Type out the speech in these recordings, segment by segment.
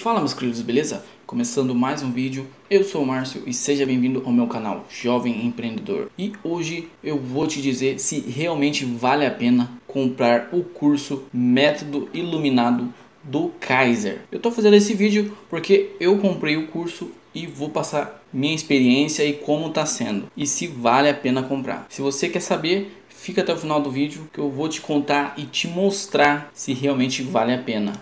Fala meus queridos, beleza? Começando mais um vídeo, eu sou o Márcio e seja bem-vindo ao meu canal Jovem Empreendedor. E hoje eu vou te dizer se realmente vale a pena comprar o curso Método Iluminado do Kaiser. Eu tô fazendo esse vídeo porque eu comprei o curso e vou passar minha experiência e como tá sendo e se vale a pena comprar. Se você quer saber, fica até o final do vídeo que eu vou te contar e te mostrar se realmente vale a pena.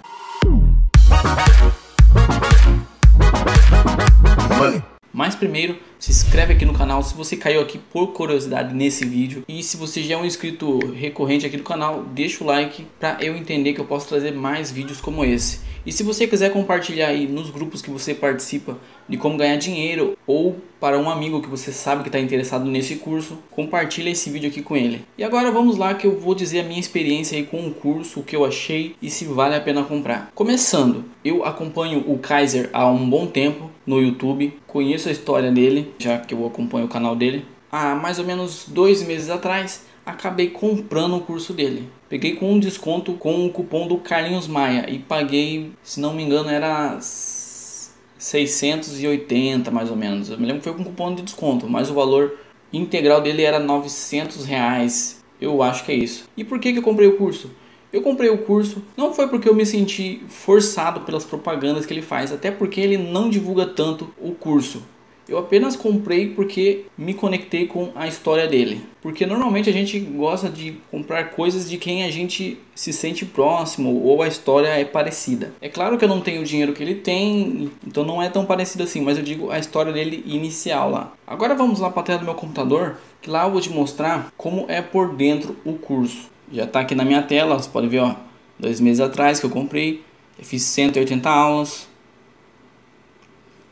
Mas primeiro, se inscreve aqui no canal se você caiu aqui por curiosidade nesse vídeo. E se você já é um inscrito recorrente aqui do canal, deixa o like para eu entender que eu posso trazer mais vídeos como esse. E se você quiser compartilhar aí nos grupos que você participa de como ganhar dinheiro ou para um amigo que você sabe que está interessado nesse curso, compartilha esse vídeo aqui com ele. E agora vamos lá que eu vou dizer a minha experiência aí com o curso, o que eu achei e se vale a pena comprar. Começando, eu acompanho o Kaiser há um bom tempo no YouTube, conheço a história dele, já que eu acompanho o canal dele. Há mais ou menos dois meses atrás, acabei comprando o curso dele. Peguei com um desconto com o cupom do Carlinhos Maia e paguei, se não me engano, era 680 mais ou menos. Eu me lembro que foi com cupom de desconto, mas o valor integral dele era 900 reais. Eu acho que é isso. E por que, que eu comprei o curso? Eu comprei o curso não foi porque eu me senti forçado pelas propagandas que ele faz, até porque ele não divulga tanto o curso. Eu apenas comprei porque me conectei com a história dele. Porque normalmente a gente gosta de comprar coisas de quem a gente se sente próximo ou a história é parecida. É claro que eu não tenho o dinheiro que ele tem, então não é tão parecido assim, mas eu digo a história dele inicial lá. Agora vamos lá para a tela do meu computador, que lá eu vou te mostrar como é por dentro o curso. Já está aqui na minha tela, você pode ver, ó, dois meses atrás que eu comprei, eu fiz 180 aulas,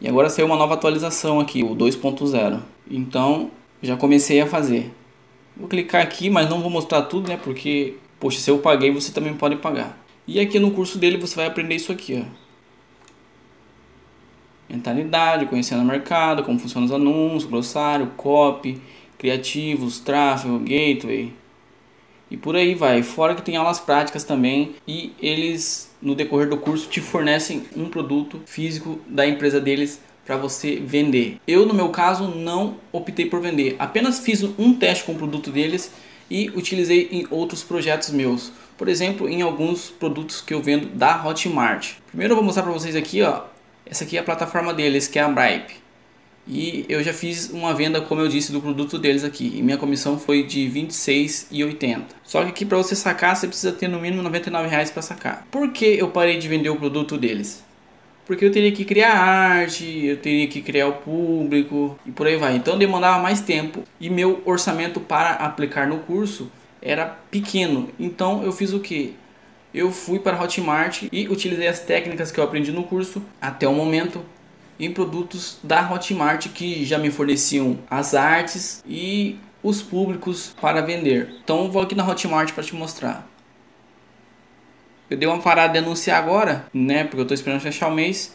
e agora saiu uma nova atualização aqui, o 2.0. Então, já comecei a fazer. Vou clicar aqui, mas não vou mostrar tudo, né? Porque, poxa, se eu paguei, você também pode pagar. E aqui no curso dele você vai aprender isso aqui, ó. Mentalidade, conhecendo o mercado, como funcionam os anúncios, glossário, copy, criativos, tráfego, gateway. E por aí vai. Fora que tem aulas práticas também e eles no decorrer do curso te fornecem um produto físico da empresa deles para você vender. Eu no meu caso não optei por vender, apenas fiz um teste com o produto deles e utilizei em outros projetos meus. Por exemplo, em alguns produtos que eu vendo da Hotmart. Primeiro eu vou mostrar para vocês aqui, ó. Essa aqui é a plataforma deles, que é a Bripe. E eu já fiz uma venda, como eu disse, do produto deles aqui. E minha comissão foi de R$ 26,80. Só que aqui para você sacar, você precisa ter no mínimo R$ 99,00 para sacar. Por que eu parei de vender o produto deles? Porque eu teria que criar arte, eu teria que criar o público e por aí vai. Então demandava mais tempo e meu orçamento para aplicar no curso era pequeno. Então eu fiz o que? Eu fui para Hotmart e utilizei as técnicas que eu aprendi no curso até o momento em produtos da Hotmart que já me forneciam as artes e os públicos para vender. Então vou aqui na Hotmart para te mostrar. Eu dei uma parada de anunciar agora, né? Porque eu estou esperando fechar o mês.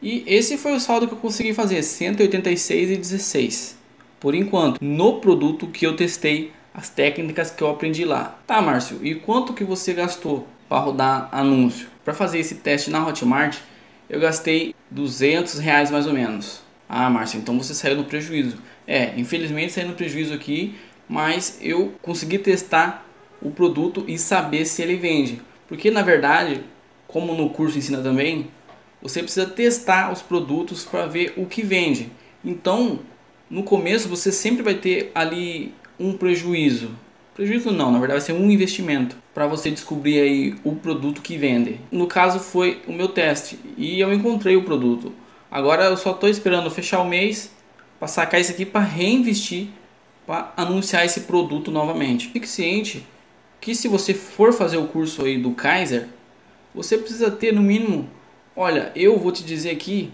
E esse foi o saldo que eu consegui fazer, 186,16. Por enquanto, no produto que eu testei, as técnicas que eu aprendi lá. Tá, Márcio, e quanto que você gastou para rodar anúncio? Para fazer esse teste na Hotmart, eu gastei 200 reais mais ou menos. Ah, Márcio, então você saiu no prejuízo. É, infelizmente saí no prejuízo aqui, mas eu consegui testar o produto e saber se ele vende. Porque na verdade, como no curso ensina também, você precisa testar os produtos para ver o que vende. Então, no começo você sempre vai ter ali um prejuízo. Prejuízo não, na verdade vai ser um investimento para você descobrir aí o produto que vende. No caso foi o meu teste e eu encontrei o produto. Agora eu só estou esperando fechar o mês para sacar isso aqui para reinvestir para anunciar esse produto novamente. Fique ciente que se você for fazer o curso aí do Kaiser, você precisa ter no mínimo, olha, eu vou te dizer aqui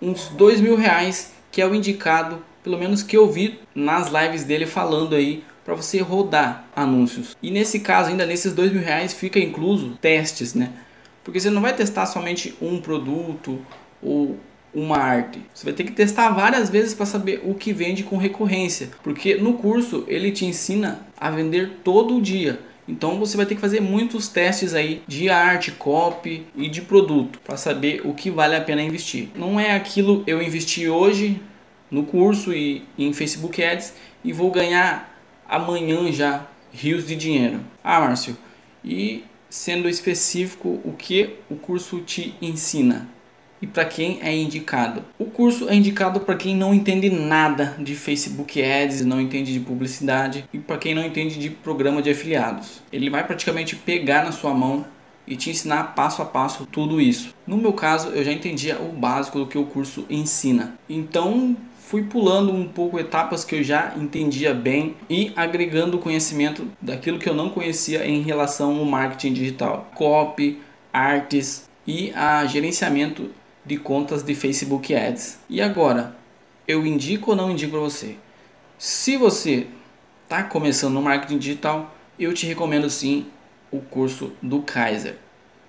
uns dois mil reais que é o indicado, pelo menos que eu vi nas lives dele falando aí para você rodar anúncios. E nesse caso, ainda nesses dois mil reais, fica incluso testes, né? Porque você não vai testar somente um produto ou uma arte. Você vai ter que testar várias vezes para saber o que vende com recorrência. Porque no curso ele te ensina a vender todo dia. Então você vai ter que fazer muitos testes aí de arte, copy e de produto para saber o que vale a pena investir. Não é aquilo eu investi hoje no curso e em Facebook Ads e vou ganhar amanhã já rios de dinheiro. Ah, Márcio, e sendo específico o que o curso te ensina? e para quem é indicado. O curso é indicado para quem não entende nada de Facebook Ads, não entende de publicidade e para quem não entende de programa de afiliados. Ele vai praticamente pegar na sua mão e te ensinar passo a passo tudo isso. No meu caso, eu já entendia o básico do que o curso ensina. Então, fui pulando um pouco etapas que eu já entendia bem e agregando conhecimento daquilo que eu não conhecia em relação ao marketing digital, copy, artes e a gerenciamento de contas de Facebook Ads. E agora, eu indico ou não indico para você? Se você está começando no marketing digital, eu te recomendo sim o curso do Kaiser.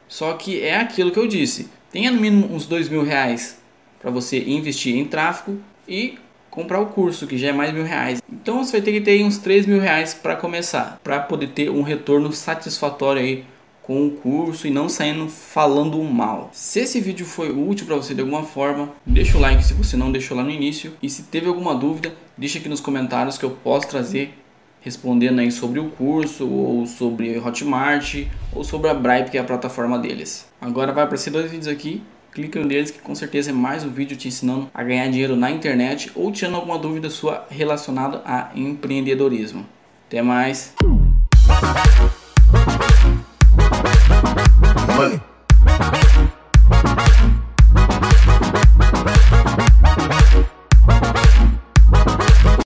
Só que é aquilo que eu disse: tenha no mínimo uns dois mil reais para você investir em tráfego e comprar o curso, que já é mais mil reais. Então você vai ter que ter uns três mil reais para começar, para poder ter um retorno satisfatório aí com o curso e não saindo falando mal. Se esse vídeo foi útil para você de alguma forma, deixa o like se você não deixou lá no início e se teve alguma dúvida, deixa aqui nos comentários que eu posso trazer respondendo aí sobre o curso ou sobre Hotmart ou sobre a Bripe que é a plataforma deles. Agora vai aparecer dois vídeos aqui, clique um deles que com certeza é mais um vídeo te ensinando a ganhar dinheiro na internet ou tirando alguma dúvida sua relacionada a empreendedorismo. Até mais! money.